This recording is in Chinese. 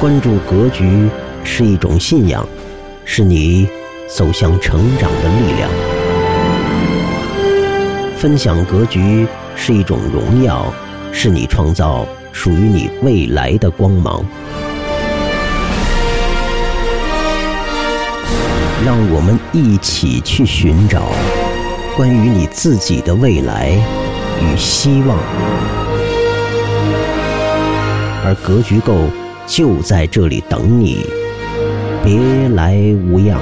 关注格局是一种信仰，是你走向成长的力量；分享格局是一种荣耀，是你创造属于你未来的光芒。让我们一起去寻找关于你自己的未来与希望，而格局够。就在这里等你，别来无恙。